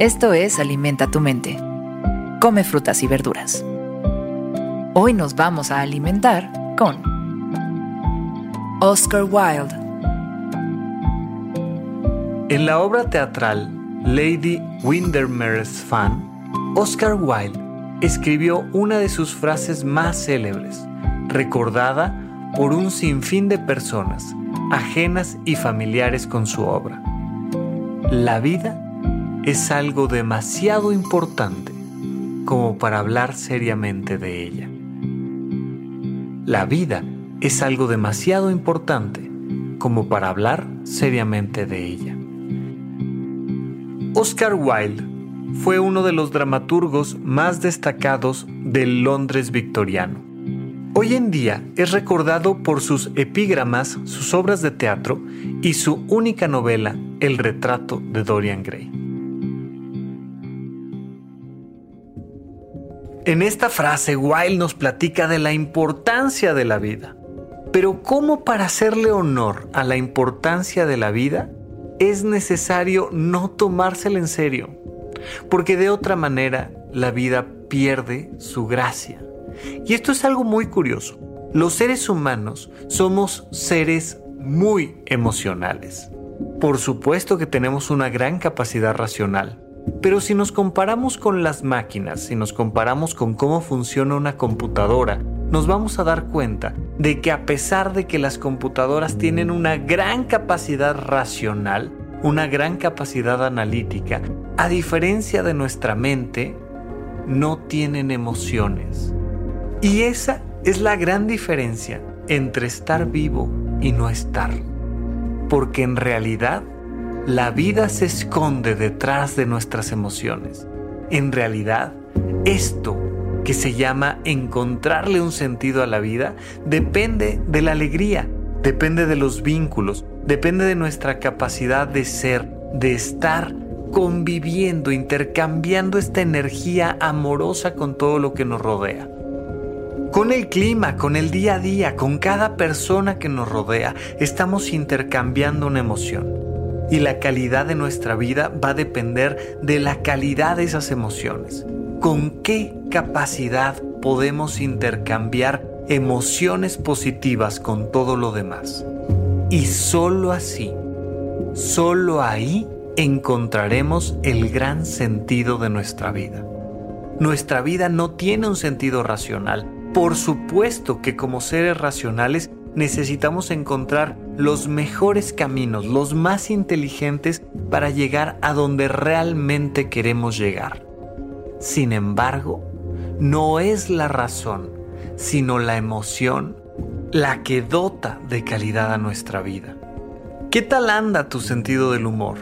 Esto es Alimenta tu mente. Come frutas y verduras. Hoy nos vamos a alimentar con Oscar Wilde. En la obra teatral Lady Windermere's Fan, Oscar Wilde escribió una de sus frases más célebres, recordada por un sinfín de personas, ajenas y familiares con su obra. La vida es algo demasiado importante como para hablar seriamente de ella. La vida es algo demasiado importante como para hablar seriamente de ella. Oscar Wilde fue uno de los dramaturgos más destacados del Londres victoriano. Hoy en día es recordado por sus epígramas, sus obras de teatro y su única novela, El retrato de Dorian Gray. En esta frase, Wilde nos platica de la importancia de la vida. Pero ¿cómo para hacerle honor a la importancia de la vida es necesario no tomársela en serio? Porque de otra manera la vida pierde su gracia. Y esto es algo muy curioso. Los seres humanos somos seres muy emocionales. Por supuesto que tenemos una gran capacidad racional, pero si nos comparamos con las máquinas, si nos comparamos con cómo funciona una computadora, nos vamos a dar cuenta de que a pesar de que las computadoras tienen una gran capacidad racional, una gran capacidad analítica, a diferencia de nuestra mente, no tienen emociones. Y esa es la gran diferencia entre estar vivo y no estar. Porque en realidad la vida se esconde detrás de nuestras emociones. En realidad, esto que se llama encontrarle un sentido a la vida depende de la alegría, depende de los vínculos, depende de nuestra capacidad de ser, de estar conviviendo, intercambiando esta energía amorosa con todo lo que nos rodea. Con el clima, con el día a día, con cada persona que nos rodea, estamos intercambiando una emoción y la calidad de nuestra vida va a depender de la calidad de esas emociones. ¿Con qué capacidad podemos intercambiar emociones positivas con todo lo demás? Y solo así, solo ahí encontraremos el gran sentido de nuestra vida. Nuestra vida no tiene un sentido racional. Por supuesto que como seres racionales necesitamos encontrar los mejores caminos, los más inteligentes para llegar a donde realmente queremos llegar. Sin embargo, no es la razón, sino la emoción la que dota de calidad a nuestra vida. ¿Qué tal anda tu sentido del humor?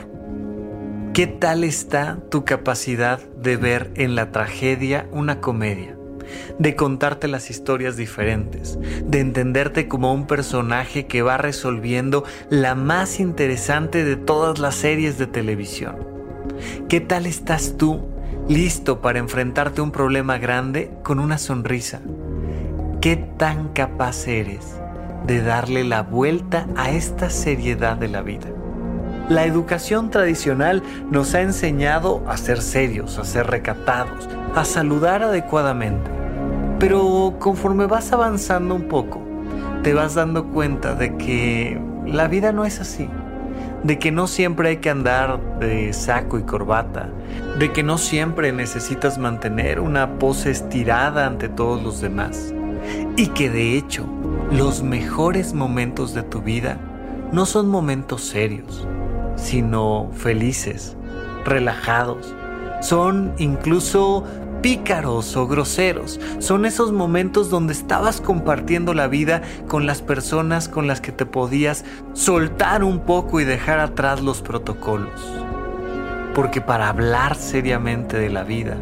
¿Qué tal está tu capacidad de ver en la tragedia una comedia? De contarte las historias diferentes, de entenderte como un personaje que va resolviendo la más interesante de todas las series de televisión. ¿Qué tal estás tú listo para enfrentarte a un problema grande con una sonrisa? ¿Qué tan capaz eres de darle la vuelta a esta seriedad de la vida? La educación tradicional nos ha enseñado a ser serios, a ser recatados, a saludar adecuadamente. Pero conforme vas avanzando un poco, te vas dando cuenta de que la vida no es así, de que no siempre hay que andar de saco y corbata, de que no siempre necesitas mantener una pose estirada ante todos los demás, y que de hecho los mejores momentos de tu vida no son momentos serios, sino felices, relajados, son incluso pícaros o groseros. Son esos momentos donde estabas compartiendo la vida con las personas con las que te podías soltar un poco y dejar atrás los protocolos. Porque para hablar seriamente de la vida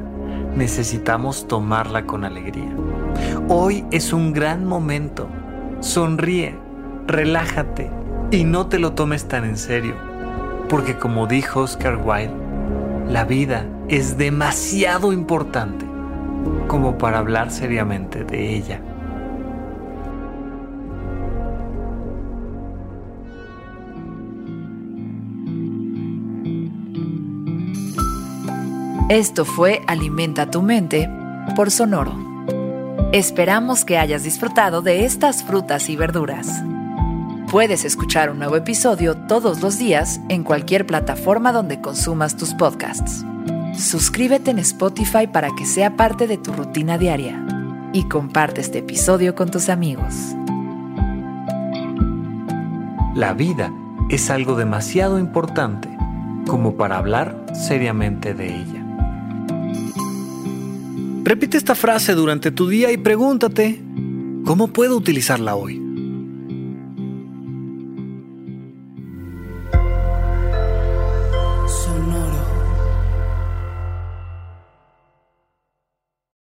necesitamos tomarla con alegría. Hoy es un gran momento. Sonríe, relájate y no te lo tomes tan en serio. Porque como dijo Oscar Wilde, la vida es demasiado importante como para hablar seriamente de ella. Esto fue Alimenta tu mente por Sonoro. Esperamos que hayas disfrutado de estas frutas y verduras. Puedes escuchar un nuevo episodio todos los días en cualquier plataforma donde consumas tus podcasts. Suscríbete en Spotify para que sea parte de tu rutina diaria y comparte este episodio con tus amigos. La vida es algo demasiado importante como para hablar seriamente de ella. Repite esta frase durante tu día y pregúntate, ¿cómo puedo utilizarla hoy?